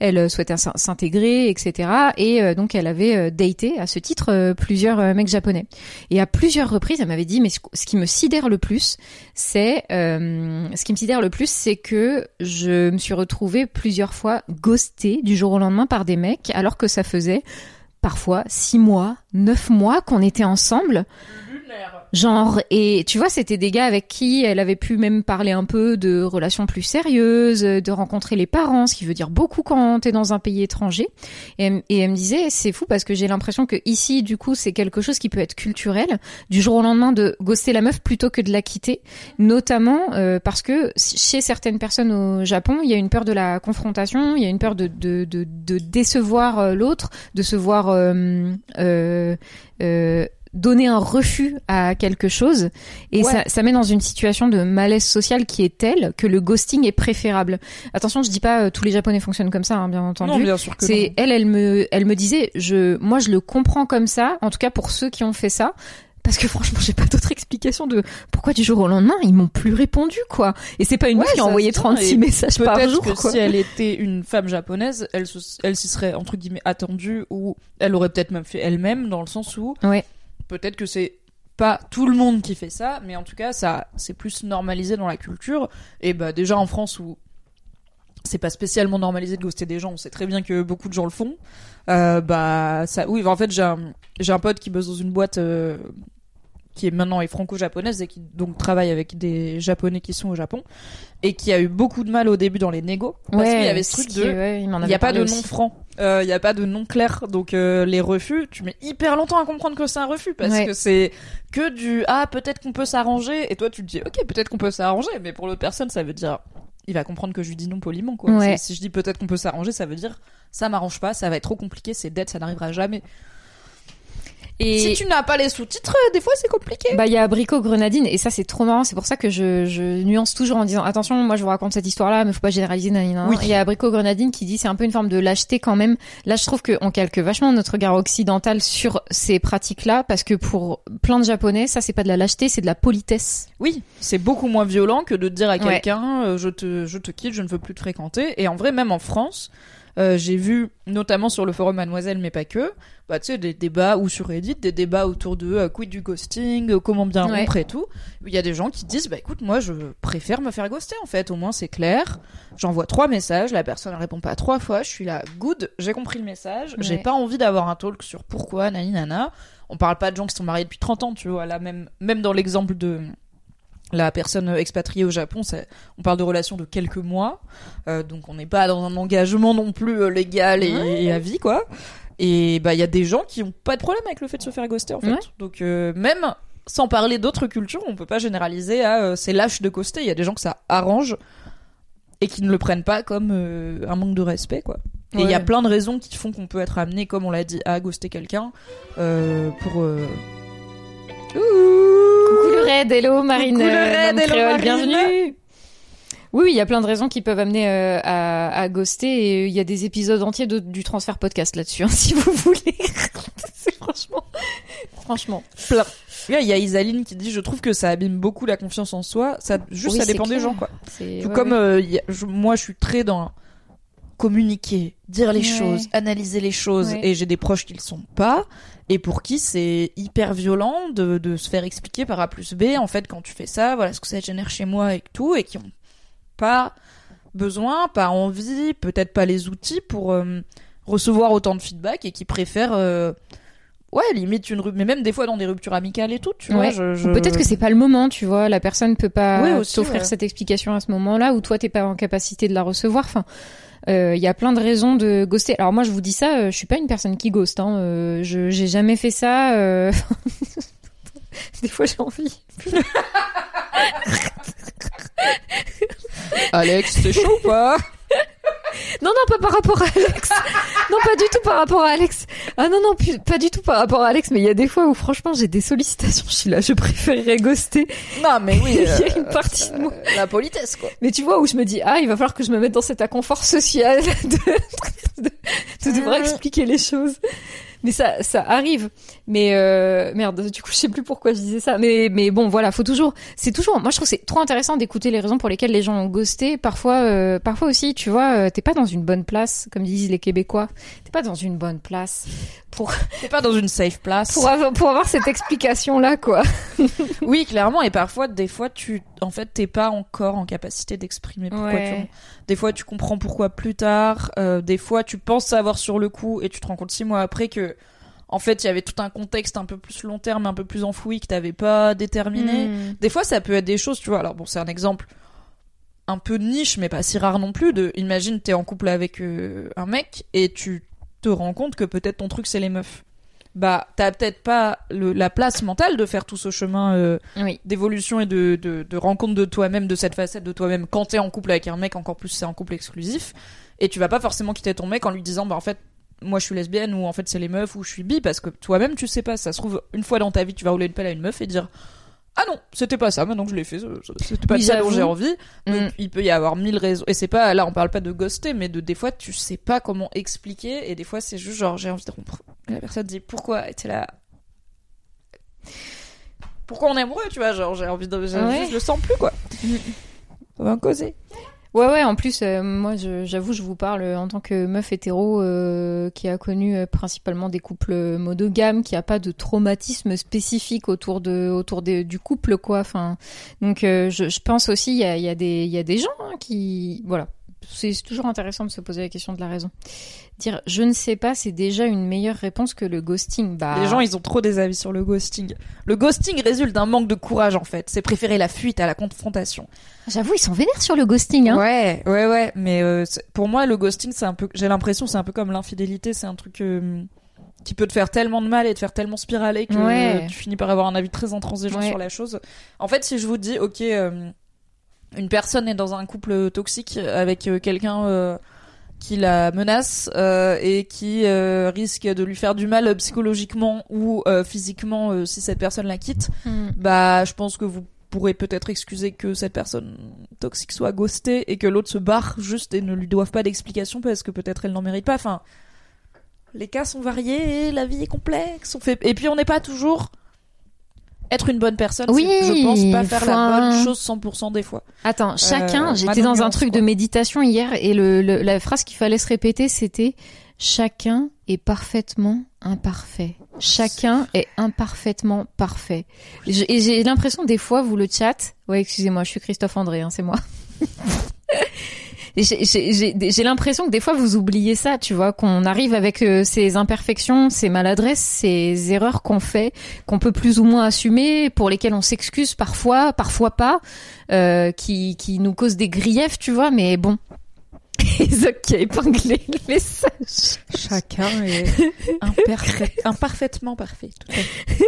Elle euh, souhaitait s'in- s'intégrer, etc. Et euh, donc elle avait euh, daté à ce titre plusieurs mecs japonais. Et à plusieurs reprises, elle m'avait dit, mais ce ce qui me sidère le plus, c'est euh, ce qui me sidère le plus, c'est que je me suis retrouvée plusieurs fois ghostée du jour au lendemain par des mecs, alors que ça faisait parfois six mois, neuf mois qu'on était ensemble. Genre, et tu vois, c'était des gars avec qui elle avait pu même parler un peu de relations plus sérieuses, de rencontrer les parents, ce qui veut dire beaucoup quand t'es dans un pays étranger. Et, elle- me disait, c'est fou parce que j'ai l'impression que ici, du coup, c'est quelque chose qui peut être culturel, du jour au lendemain de ghoster la meuf plutôt que de la quitter, notamment euh, parce que chez certaines personnes au Japon, il y a une peur de la confrontation, il y a une peur de, de, de, de décevoir euh, l'autre, de se voir euh, euh, euh, donner un refus à quelque chose et Ouais. ça, ça met dans une situation de malaise social qui est telle que le ghosting est préférable. Attention, je dis pas euh, tous les japonais fonctionnent comme ça, hein, bien entendu. Non, bien sûr que C'est non. elle, elle me, elle me disait, je, moi, je le comprends comme ça. En tout cas, pour ceux qui ont fait ça, parce que (laughs) franchement, j'ai pas d'autre explication de pourquoi du jour au lendemain ils m'ont plus répondu, quoi. Et c'est pas une Ouais, meuf qui a envoyé se tient, 36 et messages par jour, que quoi. si elle était une femme japonaise, elle, se- elle s'y serait entre guillemets attendue ou elle aurait peut-être même fait elle-même dans le sens où Ouais. Peut-être que c'est pas tout le monde qui fait ça, mais en tout cas ça c'est plus normalisé dans la culture et bah déjà en France où c'est pas spécialement normalisé de ghoster des gens, on sait très bien que beaucoup de gens le font. Euh, bah ça oui, en fait j'ai un un pote qui bosse dans une boîte euh, qui est maintenant est franco-japonaise et qui donc travaille avec des japonais qui sont au Japon et qui a eu beaucoup de mal au début dans les négos parce qu'il y avait ce truc de ouais, il n'y a pas de nom franc, il n'y a pas de nom clair, donc euh, les refus, tu mets hyper longtemps à comprendre que c'est un refus parce Ouais. que c'est que du ah peut-être qu'on peut s'arranger et toi tu te dis ok peut-être qu'on peut s'arranger, mais pour l'autre personne ça veut dire il va comprendre que je lui dis non poliment quoi. Si, je dis peut-être qu'on peut s'arranger, ça veut dire ça m'arrange pas, ça va être trop compliqué, c'est dead, ça n'arrivera jamais. Et Si tu n'as pas les sous-titres, euh, des fois c'est compliqué. Bah, il y a Abricot Grenadine, et ça, c'est trop marrant. C'est pour ça que je, je nuance toujours en disant, attention, moi, je vous raconte cette histoire-là, mais faut pas généraliser, nanana. Oui. Il y a Abricot Grenadine qui dit, c'est un peu une forme de lâcheté quand même. Là, je trouve qu'on calque vachement notre regard occidental sur ces pratiques-là, parce que pour plein de Japonais, ça, c'est pas de la lâcheté, c'est de la politesse. Oui, c'est beaucoup moins violent que de dire à quelqu'un euh, je te je te quitte, je ne veux plus te fréquenter. Et en vrai, même en France, j'ai vu notamment sur le forum Mademoiselle, mais pas que, bah tu sais des débats ou sur Reddit, des débats autour de euh, quid du ghosting, euh, comment bien Ouais. rompre et tout. Il y a des gens qui disent bah écoute moi je préfère me faire ghoster en fait, au moins c'est clair. J'envoie trois messages, la personne ne répond pas trois fois, je suis là good, j'ai compris le message, j'ai pas envie d'avoir un talk sur pourquoi nani nana. On parle pas de gens qui sont mariés depuis 30 ans, tu vois, là même même dans l'exemple de la personne expatriée au Japon, ça- on parle de relations de quelques mois, euh, donc on n'est pas dans un engagement non plus euh, légal et, et à vie quoi. Et bah il y a des gens qui ont pas de problème avec le fait de se faire ghoster en fait. Ouais. Donc euh, même sans parler d'autres cultures, on peut pas généraliser à c'est lâche de ghoster. Il y a des gens que ça arrange et qui ne le prennent pas comme un manque de respect quoi. Et il y a plein de raisons qui font qu'on peut être amené, comme on l'a dit, à ghoster quelqu'un pour. euh, Coucou raid, hello Marine, Coucou le euh, Dame hello Marine. bienvenue. Oui, il y a plein de raisons qui peuvent amener euh, à, à ghoster et il y a des épisodes entiers de- du transfert podcast là-dessus, hein, (laughs) si vous voulez. (laughs) C'est franchement, franchement. plein. Il y a Isaline qui dit Je trouve que ça abîme beaucoup la confiance en soi. Ça, juste, Oui, ça dépend des gens, quoi. Tout ouais, comme ouais. euh, il y a- je- moi, je suis très dans communiquer, dire les Ouais. choses, analyser les choses. Ouais. Et j'ai des proches qui le sont pas. Et pour qui c'est hyper violent de, de se faire expliquer par A plus B. En fait, quand tu fais ça, voilà ce que ça génère chez moi et tout. Et qui ont pas besoin, pas envie, peut-être pas les outils pour euh, recevoir autant de feedback et qui préfèrent. euh, Ouais, limite une rupture, mais même des fois dans des ruptures amicales et tout, tu vois. Ouais. Je, je- Ou Peut-être que c'est pas le moment, tu vois. La personne peut pas Oui, aussi, t'offrir ouais. cette explication à ce moment-là, ou toi t'es pas en capacité de la recevoir. Enfin, euh, il y a plein de raisons de ghoster. Alors moi, je vous dis ça, euh, je suis pas une personne qui ghost. Hein. Euh, je j'ai jamais fait ça. euh, (laughs) Des fois, j'ai envie. Alex, c'est chaud ou pas? Non, non, pas par rapport à Alex. (laughs) non, pas du tout par rapport à Alex. Ah non, non, pas du tout par rapport à Alex. Mais il y a des fois où, franchement, j'ai des sollicitations. Je suis là, je préférerais ghoster. Non, mais oui. (laughs) Il y a euh, une partie de moi. La politesse, quoi. Mais tu vois où je me dis ah il va falloir que je me mette dans cet inconfort social (laughs) de, de, de devoir Mhm. expliquer les choses. Mais ça ça arrive. Mais euh, merde du coup je sais plus pourquoi je disais ça. Mais mais bon voilà faut toujours c'est toujours moi je trouve que c'est trop intéressant d'écouter les raisons pour lesquelles les gens ont ghosté. Parfois euh, parfois aussi tu vois euh, t'es pas dans une bonne place comme disent les Québécois. T'es pas dans une bonne place pour T'es pas dans une safe place. pour avoir, pour avoir cette explication là quoi. Oui, clairement. Et parfois, des fois, tu, en fait, t'es pas encore en capacité d'exprimer pourquoi Ouais. tu. Des fois, tu comprends pourquoi plus tard. Euh, des fois, tu penses savoir sur le coup et tu te rends compte six mois après que, en fait, il y avait tout un contexte un peu plus long terme, un peu plus enfoui que t'avais pas déterminé. Mm. Des fois, ça peut être des choses, tu vois. Alors bon, c'est un exemple un peu niche, mais pas si rare non plus. De, imagine, t'es en couple avec euh, un mec et tu te rends compte que peut-être ton truc c'est les meufs. Bah, t'as peut-être pas le, la place mentale de faire tout ce chemin euh, Oui. d'évolution et de, de, de rencontre de toi-même, de cette facette de toi-même quand t'es en couple avec un mec, encore plus c'est un couple exclusif. Et tu vas pas forcément quitter ton mec en lui disant, bah en fait, moi je suis lesbienne ou en fait c'est les meufs ou je suis bi parce que toi-même tu sais pas. Ça se trouve, une fois dans ta vie, tu vas rouler une pelle à une meuf et dire, ah non, c'était pas ça, maintenant que je l'ai fait, c'était pas Oui, ça dont j'ai envie. Donc Mm. il peut y avoir mille raisons. Et c'est pas, là on parle pas de ghoster, mais de des fois tu sais pas comment expliquer et des fois c'est juste genre j'ai envie de rompre. Et la personne dit pourquoi Et t'es là? Pourquoi on est amoureux, tu vois Genre j'ai envie de. Ouais. Je le sens plus quoi. On va en causer. Ouais, ouais, en plus, euh, moi, j'avoue, je vous parle euh, en tant que meuf hétéro euh, qui a connu principalement des couples monogames, qui a pas de traumatisme spécifique autour de autour du couple, quoi. Enfin, donc, je, pense aussi, il y a, il y, a des- il y a des gens hein, qui, voilà, c'est toujours intéressant de se poser la question de la raison. Dire je ne sais pas, c'est déjà une meilleure réponse que le ghosting. Bah, Les gens, ils ont trop des avis sur le ghosting. Le ghosting résulte d'un manque de courage, en fait. C'est préférer la fuite à la confrontation. j'avoue, ils sont vénères sur le ghosting. Hein. Ouais, ouais, ouais. Mais euh, pour moi, le ghosting, c'est un peu. J'ai l'impression, c'est un peu comme l'infidélité. C'est un truc euh, qui peut te faire tellement de mal et te faire tellement spiraler que Ouais. tu finis par avoir un avis très intransigeant Ouais. sur la chose. En fait, si je vous dis, ok, euh, une personne est dans un couple toxique avec euh, quelqu'un. euh, qui la menace euh, et qui euh, risque de lui faire du mal psychologiquement ou euh, physiquement si cette personne la quitte, Hmm. bah je pense que vous pourrez peut-être excuser que cette personne toxique soit ghostée et que l'autre se barre juste et ne lui doivent pas d'explication parce que peut-être elle n'en mérite pas. Enfin, les cas sont variés et la vie est complexe. On fait... Et puis on n'est pas toujours être une bonne personne. Oui, je pense pas faire la bonne chose 100% des fois. Attends, chacun, Euh, j'étais dans un truc de méditation hier et le, le- la phrase qu'il fallait se répéter c'était chacun est parfaitement imparfait. Chacun est imparfaitement parfait. Je- Et j'ai l'impression des fois vous le chat. Ouais, excusez-moi, je suis Christophe André, hein, c'est moi. (laughs) J'ai l'impression que des fois vous oubliez ça, tu vois, qu'on arrive avec euh, ces imperfections, ces maladresses, ces erreurs qu'on fait, qu'on peut plus ou moins assumer, pour lesquelles on s'excuse parfois, parfois pas, euh, qui, qui nous causent des griefs, tu vois, mais bon. (laughs) Zoc qui a épinglé le message. Chacun est (laughs) imparfait, imparfaitement parfait. Tout à fait.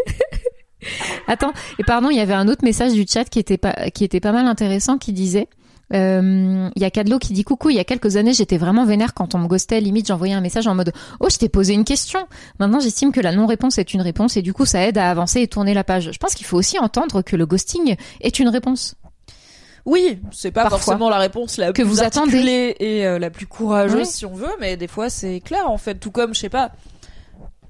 Attends, et pardon, il y avait un autre message du chat qui était pas, qui était pas mal intéressant, qui disait. Euh, Il y a Cadlo qui dit coucou. Il y a quelques années, j'étais vraiment vénère quand on me ghostait. Limite, j'envoyais un message en mode oh, je t'ai posé une question. Maintenant, j'estime que la non-réponse est une réponse et du coup, ça aide à avancer et tourner la page. Je pense qu'il faut aussi entendre que le ghosting est une réponse. Oui, c'est pas Parfois. forcément la réponse la Que plus vous attendez. et euh, la plus courageuse Oui. si on veut, mais des fois c'est clair en fait. Tout comme je sais pas,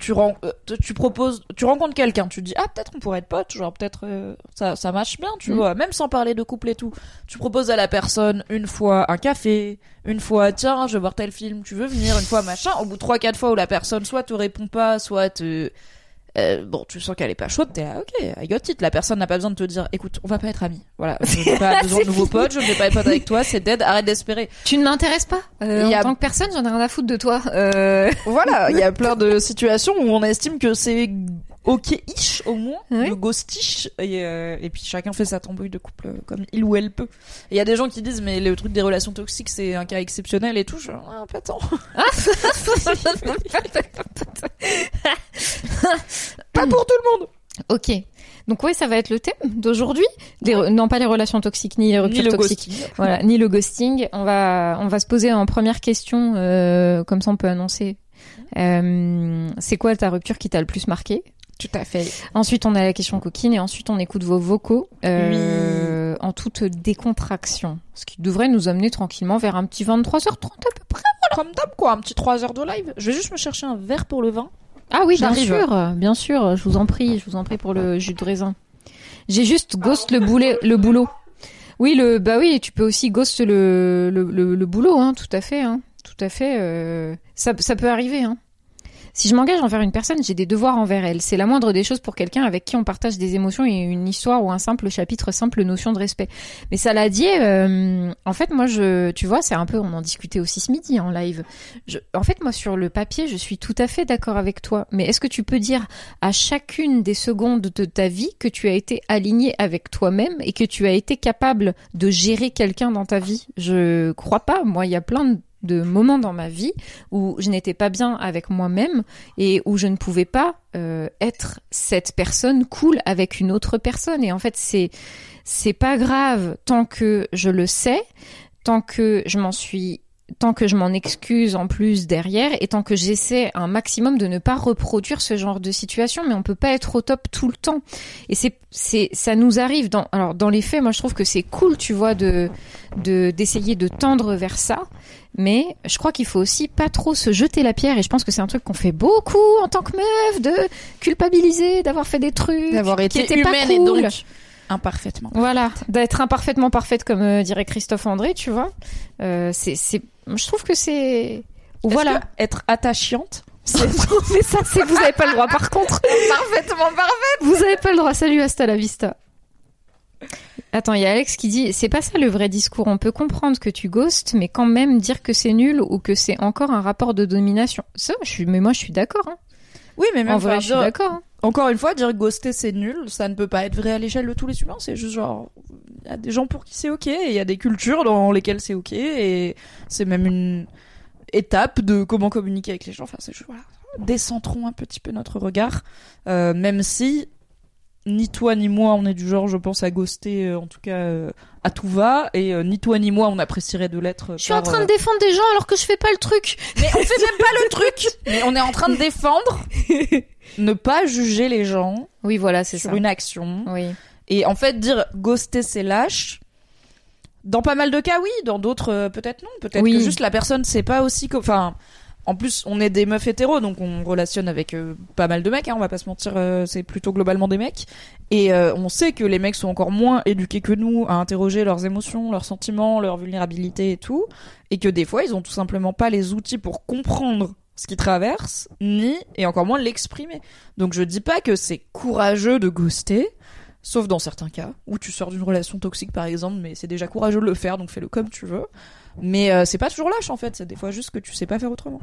tu ren- euh, tu- proposes, tu rencontres quelqu'un, tu dis ah peut-être on pourrait être potes, genre peut-être euh, ça ça marche bien, tu Mm. vois, même sans parler de couple et tout. Tu proposes à la personne une fois un café, une fois tiens je veux voir tel film, tu veux venir, une fois machin. Au bout de trois quatre fois où la personne soit te répond pas, soit te euh, bon, tu sens qu'elle est pas chaude, t'es là, ok, I got it. La personne n'a pas besoin de te dire, écoute, on va pas être amis. Voilà, je n'ai pas (laughs) besoin de nouveaux potes, je ne vais pas être pote avec toi, c'est dead, arrête d'espérer. Tu ne m'intéresses pas euh, y en a- tant que personne. J'en ai rien à foutre de toi. Euh... Voilà, il y a (laughs) plein de situations où on estime que c'est ok-ish au moins, Oui. le ghostish, et, euh, et puis chacun fait sa tambouille de couple euh, comme il ou elle peut. Il y a des gens qui disent, mais le truc des relations toxiques, c'est un cas exceptionnel et tout. Je, ah, pas tant. (laughs) pas pour tout le monde. Ok. Donc ouais, ça va être le thème d'aujourd'hui. Non, pas les relations toxiques ni les Ni ruptures le toxiques. ghosting. Voilà, ni le ghosting. On va, on va se poser en première question, euh, comme ça on peut annoncer. Euh, c'est quoi ta rupture qui t'a le plus marqué? Tout à fait. Ensuite, on a la question coquine et ensuite on écoute vos vocaux euh, en toute décontraction, ce qui devrait nous amener tranquillement vers un petit 23h30 à peu près. Comme d'hab, quoi, un petit 3 heures de live. Je vais juste me chercher un verre pour le vin. Ah oui, bien sûr, bien sûr. Je vous en prie, je vous en prie pour le jus de raisin. J'ai juste ghost le boulet, le boulot. Oui, le bah oui, tu peux aussi ghost le le, le, le boulot, hein, tout à fait, hein, tout à fait. euh, ça ça peut arriver, hein. Si je m'engage envers une personne, j'ai des devoirs envers elle. C'est la moindre des choses pour quelqu'un avec qui on partage des émotions et une histoire ou un simple chapitre, simple notion de respect. Mais ça l'a dit, euh, en fait, moi, je, tu vois, c'est un peu, on en discutait aussi ce midi en live. Je, en fait, moi, sur le papier, je suis tout à fait d'accord avec toi. Mais est-ce que tu peux dire à chacune des secondes de ta vie que tu as été aligné avec toi-même et que tu as été capable de gérer quelqu'un dans ta vie? Je crois pas. Moi, il y a plein de de moments dans ma vie où je n'étais pas bien avec moi-même et où je ne pouvais pas euh, être cette personne cool avec une autre personne. Et en fait c'est c'est pas grave tant que je le sais tant que je m'en suis tant que je m'en excuse en plus derrière et tant que j'essaie un maximum de ne pas reproduire ce genre de situation. Mais on peut pas être au top tout le temps. Et c'est c'est ça nous arrive dans alors dans les faits moi je trouve que c'est cool tu vois de de d'essayer de tendre vers ça mais je crois qu'il faut aussi pas trop se jeter la pierre et je pense que c'est un truc qu'on fait beaucoup en tant que meuf de culpabiliser d'avoir fait des trucs D'avoir qui été pas humaine et cool. donc imparfaitement. Voilà, d'être imparfaitement parfaite comme euh, dirait Christophe André, tu vois. Euh, c'est, c'est, je trouve que c'est, voilà. que être attachante, c'est (laughs) Mais ça, c'est vous avez pas le droit. Par contre, (laughs) parfaitement parfait. vous avez pas le droit. Salut, hasta la vista. Attends, il y a Alex qui dit c'est pas ça le vrai discours. On peut comprendre que tu ghostes, mais quand même dire que c'est nul ou que c'est encore un rapport de domination. Ça, je suis, mais moi je suis d'accord. Hein. Oui, mais même En vrai, je suis d'accord. hein. Encore une fois, dire ghoster c'est nul, ça ne peut pas être vrai à l'échelle de tous les humains. C'est juste genre, il y a des gens pour qui c'est ok, et il y a des cultures dans lesquelles c'est ok, et c'est même une étape de comment communiquer avec les gens. Enfin, c'est juste, voilà, décentrons un petit peu notre regard, euh, même si ni toi ni moi on est du genre, je pense, à ghoster, euh, en tout cas euh, à tout va, et euh, ni toi ni moi on apprécierait de l'être. Je suis en train de défendre des gens alors que je fais pas le truc. Mais on fait même pas le truc. Mais on est en train de défendre, (laughs) ne pas juger les gens Oui, voilà, c'est sur ça. une action. Oui. Et en fait, dire ghoster, c'est lâche. Dans pas mal de cas, oui. Dans d'autres, peut-être non. Peut-être Oui. que juste la personne sait pas aussi. Enfin, en plus, on est des meufs hétéros, donc on relationne avec euh, pas mal de mecs. Hein, on va pas se mentir, euh, c'est plutôt globalement des mecs. Et euh, on sait que les mecs sont encore moins éduqués que nous à interroger leurs émotions, leurs sentiments, leur vulnérabilité et tout. Et que des fois, ils ont tout simplement pas les outils pour comprendre ce qu'ils traversent, ni et encore moins l'exprimer. Donc je dis pas que c'est courageux de ghoster. Sauf dans certains cas, où tu sors d'une relation toxique par exemple, mais c'est déjà courageux de le faire, donc fais-le comme tu veux. Mais c'est pas toujours lâche en fait, c'est des fois juste que tu sais pas faire autrement.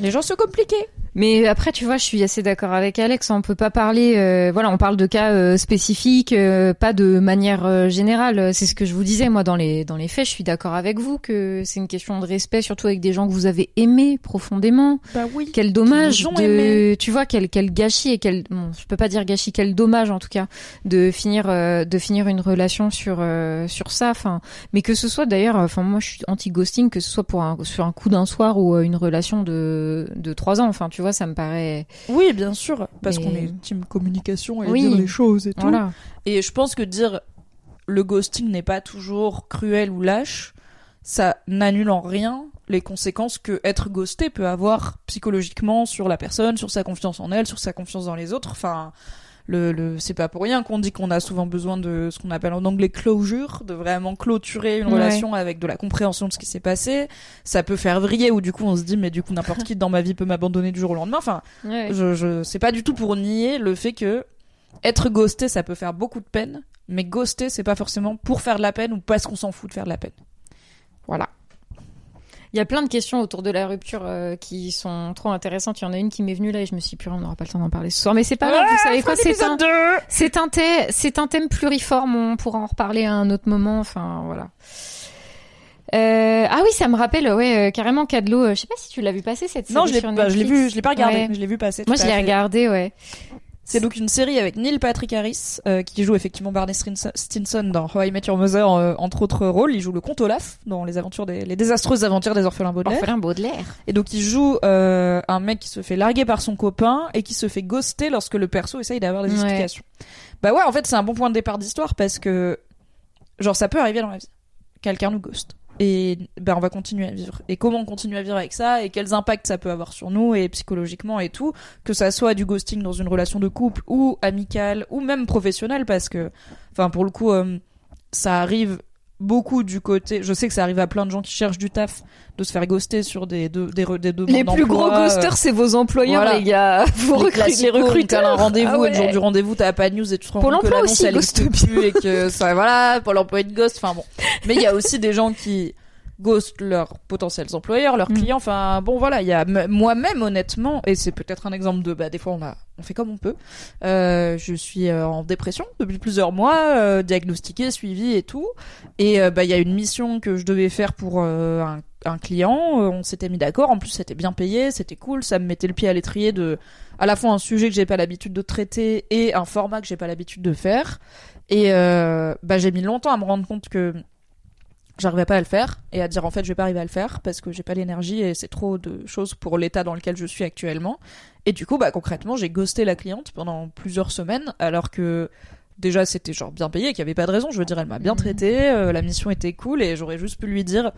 Les gens se compliqués. Mais après, tu vois, je suis assez d'accord avec Alex. On peut pas parler. euh, voilà, on parle de cas euh, spécifiques, euh, pas de manière générale. C'est ce que je vous disais moi dans les dans les faits. Je suis d'accord avec vous que c'est une question de respect, surtout avec des gens que vous avez aimés profondément. Bah oui. Quel dommage de, tu vois, quel quel gâchis et quel, bon, je peux pas dire gâchis, quel dommage en tout cas de finir de finir une relation sur sur ça. Enfin, mais que ce soit d'ailleurs, enfin moi je suis anti ghosting, que ce soit pour un sur un coup d'un soir ou une relation de de trois ans. Enfin, tu vois, ça me paraît. Oui, bien sûr, parce Mais- qu'on est team communication et Oui. dire les choses et tout. Voilà. Et je pense que dire le ghosting n'est pas toujours cruel ou lâche, ça n'annule en rien les conséquences que être ghosté peut avoir psychologiquement sur la personne, sur sa confiance en elle, sur sa confiance dans les autres. Enfin, le, le c'est pas pour rien qu'on dit qu'on a souvent besoin de ce qu'on appelle en anglais closure, de vraiment clôturer une Ouais. relation avec de la compréhension de ce qui s'est passé. Ça peut faire vriller ou du coup on se dit mais du coup n'importe qui dans ma vie peut m'abandonner du jour au lendemain. Enfin, Ouais. je, je c'est pas du tout pour nier le fait que être ghosté ça peut faire beaucoup de peine mais ghoster c'est pas forcément pour faire de la peine ou parce qu'on s'en fout de faire de la peine voilà Il y a plein de questions autour de la rupture euh, qui sont trop intéressantes. Il y en a une qui m'est venue là et je me suis dit, on n'aura pas le temps d'en parler ce soir. Mais c'est pas grave, vous savez quoi, c'est un, c'est un, c'est un thème pluriforme. On pourra en reparler à un autre moment. Enfin, voilà. Euh, ah oui, ça me rappelle, ouais, euh, carrément Cadlo. euh, je sais pas si tu l'as vu passer cette série non je l'ai bah, je l'ai Netflix. vu je l'ai pas regardé Ouais. je l'ai vu passer Moi, je l'ai regardé, ouais. C'est donc une série avec Neil Patrick Harris euh, qui joue effectivement Barney Stinson- dans How I Met Your Mother euh, entre autres rôles il joue le comte Olaf dans les aventures des les désastreuses aventures des orphelins Baudelaire Orphelin Baudelaire. Et donc il joue euh, un mec qui se fait larguer par son copain et qui se fait ghoster lorsque le perso essaye d'avoir des Ouais. explications. Bah ouais, en fait c'est un bon point de départ d'histoire parce que genre ça peut arriver dans la vie. Quelqu'un nous ghost. Et ben on va continuer à vivre. Et comment on continue à vivre avec ça et quels impacts ça peut avoir sur nous et psychologiquement et tout, que ça soit du ghosting dans une relation de couple ou amicale ou même professionnelle parce que enfin pour le coup euh, ça arrive beaucoup du côté je sais que ça arrive à plein de gens qui cherchent du taf de se faire ghoster sur des de- des, des demandes Les plus gros euh, ghosters, c'est vos employeurs, voilà. les gars. (laughs) Vous les recrutez les recruteurs. T'as un rendez-vous Ah et le jour ouais. du rendez-vous t'as pas de news et tu te rends Pôle compte que emploi l'annonce elle existe plus et que ça voilà pour l'emploi de ghost enfin bon mais il y a aussi des gens qui ghostent leurs potentiels employeurs leurs Mm. clients. Enfin bon voilà il y a moi-même honnêtement et c'est peut-être un exemple de bah des fois on a on fait comme on peut. Euh, je suis euh, en dépression depuis plusieurs mois euh, diagnostiquée suivie et tout. Et euh, bah il y a une mission que je devais faire pour un, un client. On s'était mis d'accord. En plus c'était bien payé c'était cool. Ça me mettait le pied à l'étrier de à la fois un sujet que j'ai pas l'habitude de traiter et un format que j'ai pas l'habitude de faire. Et bah j'ai mis longtemps à me rendre compte que j'arrivais pas à le faire et à dire en fait je vais pas arriver à le faire parce que j'ai pas l'énergie et c'est trop de choses pour l'état dans lequel je suis actuellement et du coup bah concrètement j'ai ghosté la cliente pendant plusieurs semaines alors que déjà c'était genre bien payé qu'il y avait pas de raison je veux dire elle m'a bien Mhm. traité euh, la mission était cool et j'aurais juste pu lui dire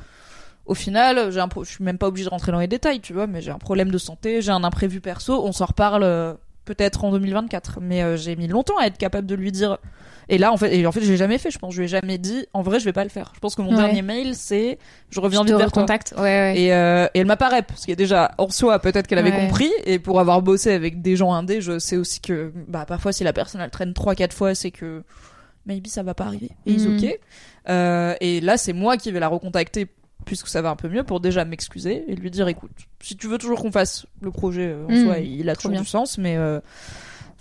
au final j'ai un pro- je suis même pas obligée de rentrer dans les détails tu vois mais j'ai un problème de santé j'ai un imprévu perso on s'en reparle euh, peut-être en 2024 mais euh, j'ai mis longtemps à être capable de lui dire et là en fait et en fait j'ai jamais fait je pense je lui ai jamais dit en vrai je vais pas le faire je pense que mon Ouais. dernier mail c'est je reviens Je vite te vers toi recontacte. Ouais, ouais. et, euh, et elle m'apparaît parce qu'il y a déjà en soi peut-être qu'elle avait compris et pour avoir bossé avec des gens indés je sais aussi que bah parfois si la personne elle traîne trois quatre fois c'est que maybe ça va pas arriver. Et ils Mhm. ok. Euh, et là, c'est moi qui vais la recontacter puisque ça va un peu mieux pour déjà m'excuser et lui dire écoute, si tu veux toujours qu'on fasse le projet euh, en Mhm. soi, il a toujours bien. du sens, mais euh,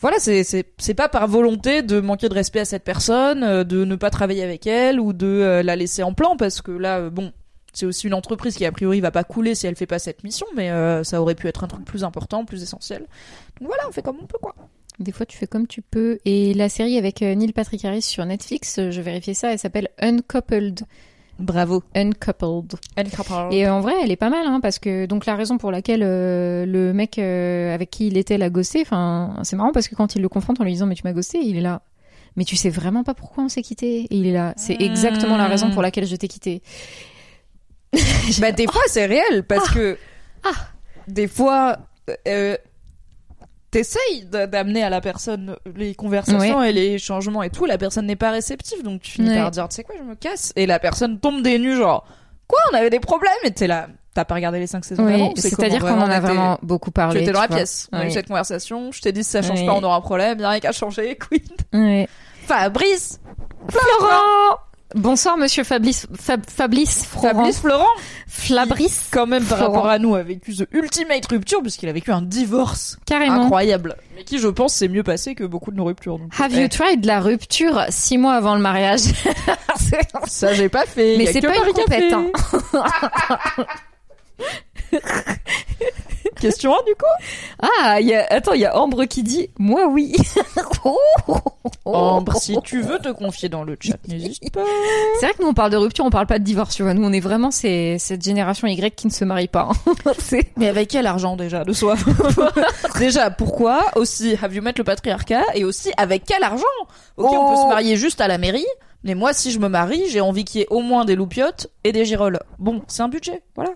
voilà, c'est c'est c'est pas par volonté de manquer de respect à cette personne, euh, de ne pas travailler avec elle ou de la laisser en plan parce que là, bon. C'est aussi une entreprise qui a priori va pas couler si elle fait pas cette mission, mais ça aurait pu être un truc plus important, plus essentiel. Donc voilà, on fait comme on peut quoi. Des fois, tu fais comme tu peux. Et la série avec Neil Patrick Harris sur Netflix, je vérifiais ça, elle s'appelle Uncoupled. Bravo. Uncoupled. Et euh, en vrai, elle est pas mal, hein, parce que donc la raison pour laquelle euh, le mec euh, avec qui il était l'a gossé, enfin, c'est marrant parce que quand il le confronte en lui disant mais tu m'as gossé, il est là. Mais tu sais vraiment pas pourquoi on s'est quitté. Et il est là. C'est exactement la raison pour laquelle je t'ai quitté. Bah des fois c'est réel parce que des fois euh, t'essayes d'amener à la personne les conversations et les changements et tout, la personne n'est pas réceptive donc tu finis Ouais. par dire tu sais quoi je me casse et la personne tombe des nues genre quoi on avait des problèmes? Et t'es là t'as pas regardé les cinq saisons Oui, c'est-à-dire qu'on en a vraiment beaucoup parlé. Tu étais dans la vois. pièce, on a eu cette conversation, je t'ai dit si ça change Oui. pas on aura un problème, y'a rien qu'à changer, quid. Fabrice Florent Bonsoir, monsieur Fabrice, Fab- Fabrice Florent. Fabrice Florent Fabrice. quand même par Florent. rapport à nous a vécu The Ultimate Rupture puisqu'il a vécu un divorce Carrément. incroyable mais qui je pense s'est mieux passé que beaucoup de nos ruptures donc, Have eh, you tried la rupture six mois avant le mariage? (laughs) Ça j'ai pas fait Mais c'est pas une compète, hein. (laughs) question 1 du coup? Ah, il y a... attends, il y a Ambre qui dit moi oui. (laughs) Oh. Ambre si tu veux te confier dans le chat n'hésite pas C'est vrai que nous on parle de rupture, on parle pas de divorce, tu vois. Nous on est vraiment ces- cette génération Y qui ne se marie pas. hein. (laughs) Mais avec quel argent déjà de soi? (laughs) Déjà pourquoi? Aussi have you met le patriarcat? Et aussi avec quel argent? Ok on peut Oh. se marier juste à la mairie mais moi si je me marie j'ai envie qu'il y ait au moins des loupiottes et des girolles bon c'est un budget voilà